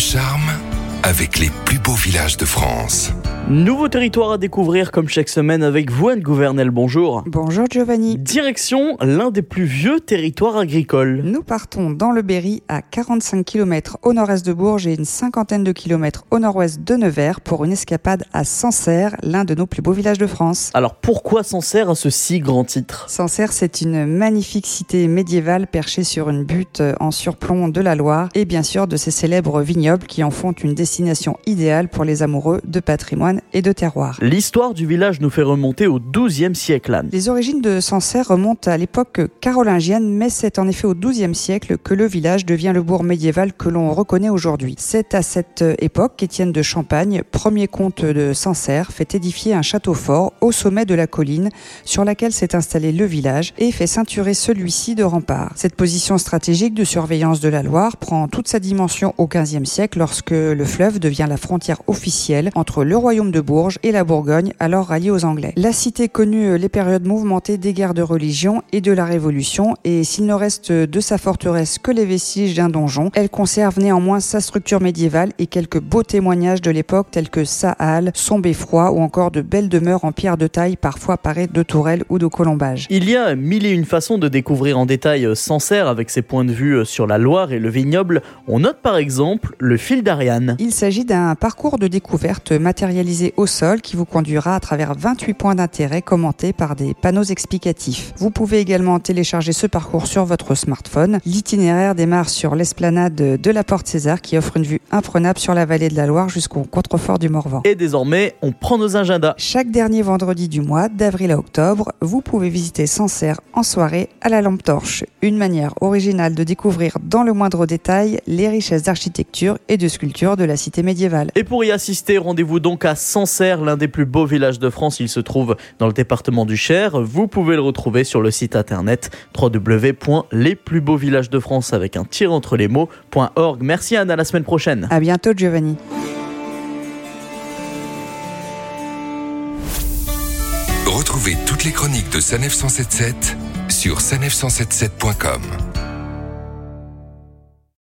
charme avec les plus beaux villages de France. Nouveau territoire à découvrir comme chaque semaine avec vous, Anne Gouvernel. Bonjour. Bonjour Giovanni. Direction l'un des plus vieux territoires agricoles. Nous partons dans le Berry à 45 km au nord-est de Bourges et une cinquantaine de kilomètres au nord-ouest de Nevers pour une escapade à Sancerre, l'un de nos plus beaux villages de France. Alors pourquoi Sancerre a ce si grand titre? Sancerre, c'est une magnifique cité médiévale perchée sur une butte en surplomb de la Loire et bien sûr de ses célèbres vignobles qui en font une destination idéale pour les amoureux de patrimoine et de terroir. L'histoire du village nous fait remonter au XIIe siècle, Anne. Les origines de Sancerre remontent à l'époque carolingienne, mais c'est en effet au XIIe siècle que le village devient le bourg médiéval que l'on reconnaît aujourd'hui. C'est à cette époque qu'Étienne de Champagne, premier comte de Sancerre, fait édifier un château fort au sommet de la colline sur laquelle s'est installé le village et fait ceinturer celui-ci de remparts. Cette position stratégique de surveillance de la Loire prend toute sa dimension au XVe siècle lorsque le fleuve devient la frontière officielle entre le royaume de Bourges et la Bourgogne, alors ralliée aux Anglais. La cité connut les périodes mouvementées des guerres de religion et de la Révolution, et s'il ne reste de sa forteresse que les vestiges d'un donjon, elle conserve néanmoins sa structure médiévale et quelques beaux témoignages de l'époque tels que sa halle, son beffroi ou encore de belles demeures en pierre de taille parfois parées de tourelles ou de colombages. Il y a mille et une façons de découvrir en détail Sancerre avec ses points de vue sur la Loire et le vignoble. On note par exemple le fil d'Ariane. Il s'agit d'un parcours de découverte matérialisé au sol qui vous conduira à travers 28 points d'intérêt commentés par des panneaux explicatifs. Vous pouvez également télécharger ce parcours sur votre smartphone. L'itinéraire démarre sur l'esplanade de la Porte César qui offre une vue imprenable sur la vallée de la Loire jusqu'au contrefort du Morvan. Et désormais, on prend nos agendas. Chaque dernier vendredi du mois, d'avril à octobre, vous pouvez visiter Sancerre en soirée à la lampe torche. Une manière originale de découvrir dans le moindre détail les richesses d'architecture et de sculpture de la cité médiévale. Et pour y assister, rendez-vous donc à Sancerre, l'un des plus beaux villages de France. Il se trouve dans le département du Cher. Vous pouvez le retrouver sur le site internet www.lesplusbeauxvillagesdefrance de France avec un tir entre les mots.org. Merci Anne, à la semaine prochaine. À bientôt Giovanni. Retrouvez toutes les chroniques de Sanef 177 sur sanef177.com.